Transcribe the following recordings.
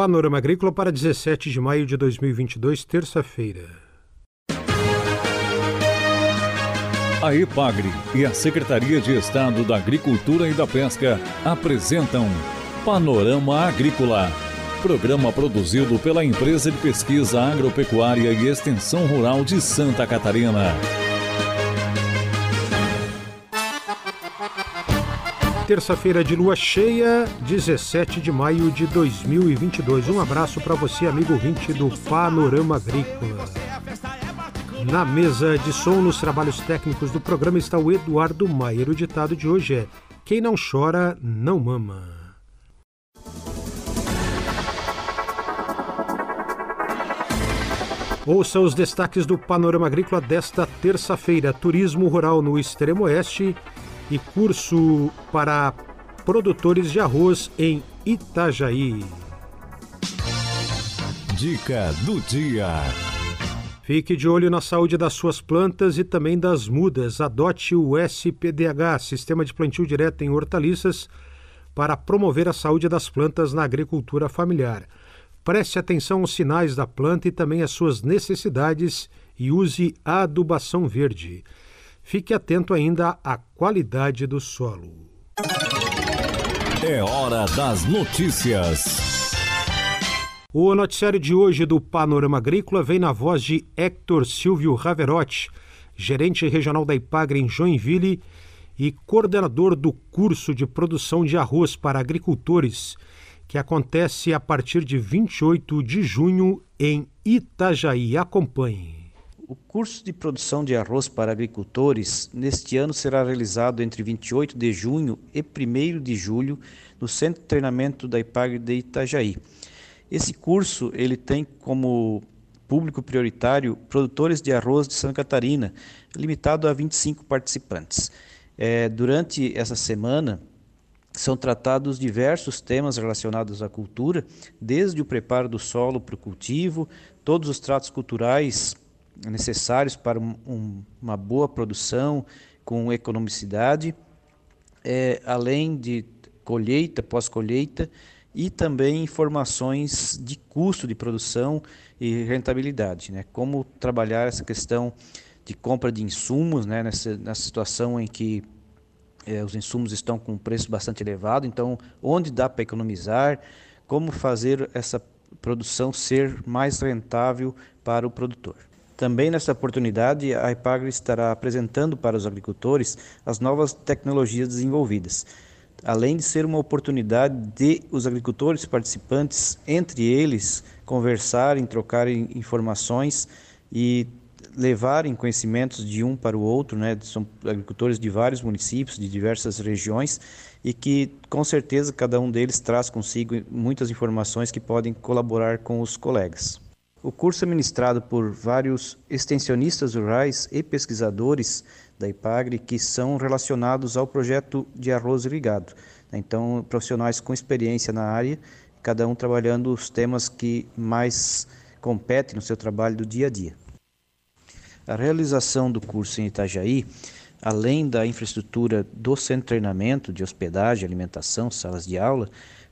Panorama Agrícola para 17 de maio de 2022, terça-feira. A EPAGRE e a Secretaria de Estado da Agricultura e da Pesca apresentam Panorama Agrícola, programa produzido pela Empresa de Pesquisa Agropecuária e Extensão Rural de Santa Catarina. Terça-feira de lua cheia, 17 de maio de 2022. Um abraço para você, amigo ouvinte do Panorama Agrícola. Na mesa de som, nos trabalhos técnicos do programa, está o Eduardo Maier. O ditado de hoje é: Quem não chora, não mama. Ouça os destaques do Panorama Agrícola desta terça-feira: Turismo Rural no Extremo Oeste e curso para produtores de arroz em Itajaí. Dica do dia. Fique de olho na saúde das suas plantas e também das mudas. Adote o SPDH, Sistema de Plantio Direto em Hortaliças, para promover a saúde das plantas na agricultura familiar. Preste atenção aos sinais da planta e também às suas necessidades e use a adubação verde. Fique atento ainda à qualidade do solo. É hora das notícias. O noticiário de hoje do Panorama Agrícola vem na voz de Hector Silvio Raverotti, gerente regional da Ipagre em Joinville e coordenador do curso de produção de arroz para agricultores, que acontece a partir de 28 de junho em Itajaí. Acompanhe. O curso de produção de arroz para agricultores neste ano será realizado entre 28 de junho e 1 de julho no Centro de Treinamento da IPAG de Itajaí. Esse curso ele tem como público prioritário produtores de arroz de Santa Catarina, limitado a 25 participantes. É, durante essa semana, são tratados diversos temas relacionados à cultura, desde o preparo do solo para o cultivo, todos os tratos culturais necessários para um, uma boa produção com economicidade, é, além de colheita, pós-colheita e também informações de custo de produção e rentabilidade, né? Como trabalhar essa questão de compra de insumos, né? Nessa, nessa situação em que é, os insumos estão com um preço bastante elevado, então onde dá para economizar, como fazer essa produção ser mais rentável para o produtor. Também nessa oportunidade, a Ipagre estará apresentando para os agricultores as novas tecnologias desenvolvidas, além de ser uma oportunidade de os agricultores participantes, entre eles, conversarem, trocarem informações e levarem conhecimentos de um para o outro, né? São agricultores de vários municípios, de diversas regiões e que com certeza cada um deles traz consigo muitas informações que podem colaborar com os colegas. O curso é ministrado por vários extensionistas rurais e pesquisadores da IPAGRE que são relacionados ao projeto de arroz irrigado. Então, profissionais com experiência na área, cada um trabalhando os temas que mais competem no seu trabalho do dia a dia. A realização do curso em Itajaí, além da infraestrutura do centro de treinamento, de hospedagem, alimentação, salas de aula,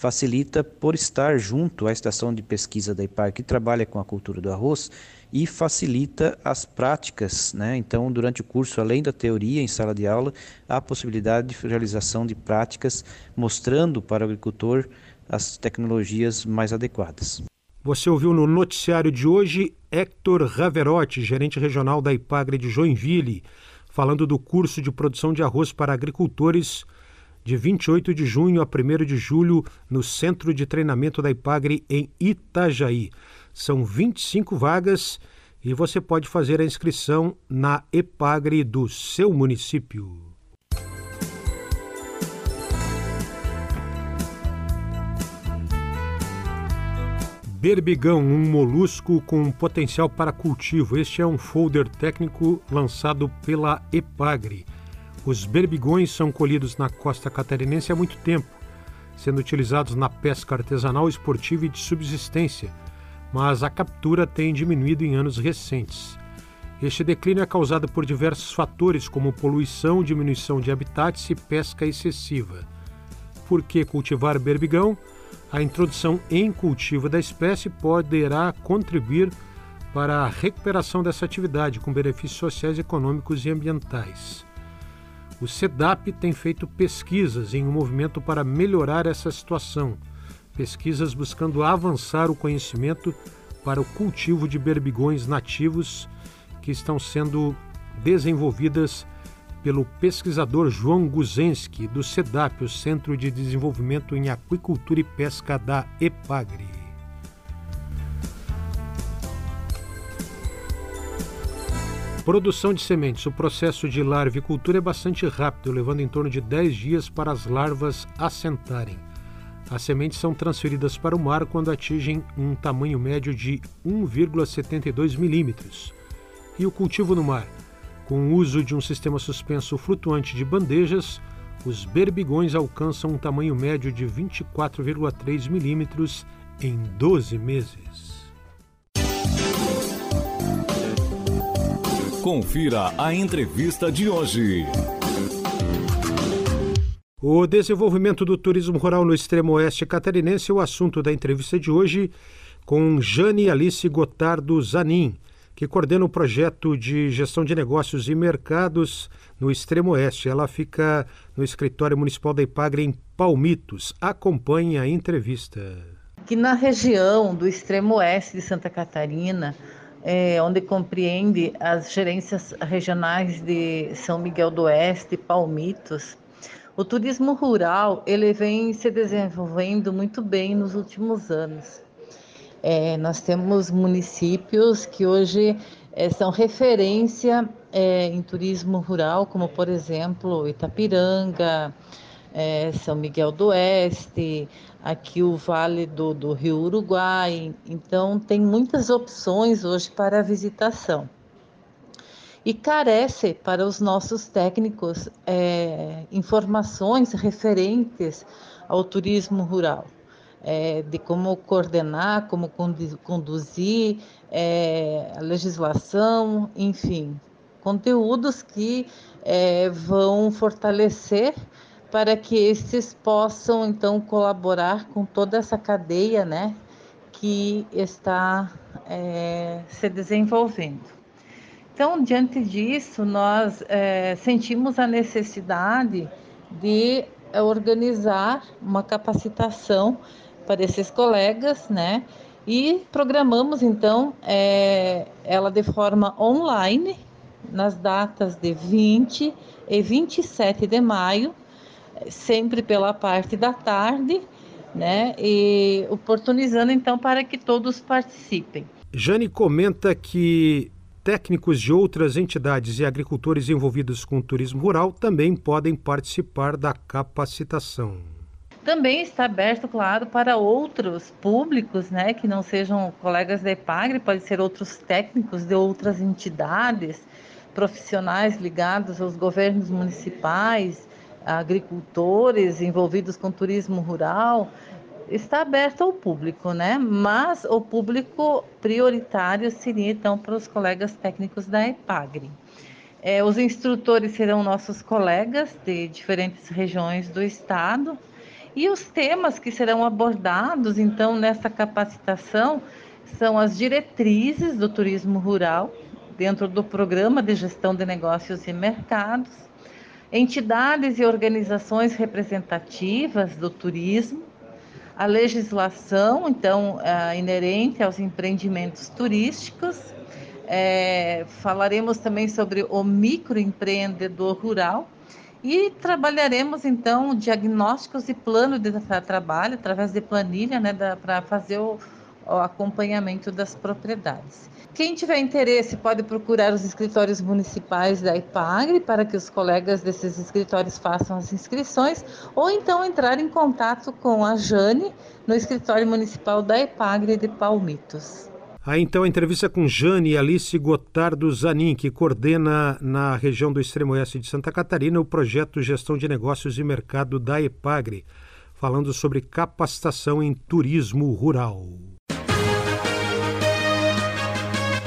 facilita por estar junto à estação de pesquisa da IPAR que trabalha com a cultura do arroz e facilita as práticas, né? Então, durante o curso, além da teoria em sala de aula, há a possibilidade de realização de práticas mostrando para o agricultor as tecnologias mais adequadas. Você ouviu no noticiário de hoje Hector Raverotti, gerente regional da IPAGRE de Joinville, falando do curso de produção de arroz para agricultores de 28 de junho a 1 de julho, no Centro de Treinamento da IPAGRE em Itajaí. São 25 vagas e você pode fazer a inscrição na EPAGRE do seu município. Berbigão, um molusco com potencial para cultivo. Este é um folder técnico lançado pela EPAGRE. Os berbigões são colhidos na costa catarinense há muito tempo, sendo utilizados na pesca artesanal, esportiva e de subsistência, mas a captura tem diminuído em anos recentes. Este declínio é causado por diversos fatores, como poluição, diminuição de habitats e pesca excessiva. Por que cultivar berbigão? A introdução em cultivo da espécie poderá contribuir para a recuperação dessa atividade com benefícios sociais, econômicos e ambientais. O SEDAP tem feito pesquisas em um movimento para melhorar essa situação, pesquisas buscando avançar o conhecimento para o cultivo de berbigões nativos que estão sendo desenvolvidas pelo pesquisador João Guzensky, do SEDAP, o Centro de Desenvolvimento em Aquicultura e Pesca da EPAGRE. Produção de sementes. O processo de larvicultura é bastante rápido, levando em torno de 10 dias para as larvas assentarem. As sementes são transferidas para o mar quando atingem um tamanho médio de 1,72 milímetros. E o cultivo no mar? Com o uso de um sistema suspenso flutuante de bandejas, os berbigões alcançam um tamanho médio de 24,3 milímetros em 12 meses. Confira a entrevista de hoje. O desenvolvimento do turismo rural no extremo oeste catarinense é o assunto da entrevista de hoje com Jane Alice Gotardo Zanin, que coordena o projeto de gestão de negócios e mercados no extremo oeste. Ela fica no escritório municipal da Ipagre em Palmitos. Acompanhe a entrevista. Aqui na região do extremo oeste de Santa Catarina, é, onde compreende as gerências regionais de São Miguel do Oeste Palmitos, o turismo rural ele vem se desenvolvendo muito bem nos últimos anos. É, nós temos municípios que hoje é, são referência é, em turismo rural, como por exemplo Itapiranga, é, São Miguel do Oeste, aqui o Vale do, do Rio Uruguai. Então, tem muitas opções hoje para visitação. E carece para os nossos técnicos é, informações referentes ao turismo rural é, de como coordenar, como conduzir é, a legislação, enfim, conteúdos que é, vão fortalecer para que estes possam então colaborar com toda essa cadeia, né, que está é, se desenvolvendo. Então, diante disso, nós é, sentimos a necessidade de organizar uma capacitação para esses colegas, né? E programamos então é, ela de forma online nas datas de 20 e 27 de maio, sempre pela parte da tarde, né? E oportunizando então para que todos participem. Jane comenta que técnicos de outras entidades e agricultores envolvidos com o turismo rural também podem participar da capacitação. Também está aberto, claro, para outros públicos, né, que não sejam colegas da EPAGRE, pode ser outros técnicos de outras entidades, profissionais ligados aos governos municipais, agricultores envolvidos com turismo rural, está aberto ao público, né? Mas o público prioritário seria então para os colegas técnicos da EPAGRE. É, os instrutores serão nossos colegas de diferentes regiões do estado, e os temas que serão abordados, então, nessa capacitação são as diretrizes do turismo rural, dentro do programa de gestão de negócios e mercados, entidades e organizações representativas do turismo, a legislação, então, é, inerente aos empreendimentos turísticos. É, falaremos também sobre o microempreendedor rural, e trabalharemos então diagnósticos e plano de trabalho através de planilha, né, para fazer o, o acompanhamento das propriedades. Quem tiver interesse pode procurar os escritórios municipais da IPAGRE para que os colegas desses escritórios façam as inscrições ou então entrar em contato com a Jane no escritório municipal da IPAGRE de Palmitos. Aí então a entrevista com Jane Alice Gotardo Zanin, que coordena na região do extremo oeste de Santa Catarina o projeto Gestão de Negócios e Mercado da EPAGRE, falando sobre capacitação em turismo rural.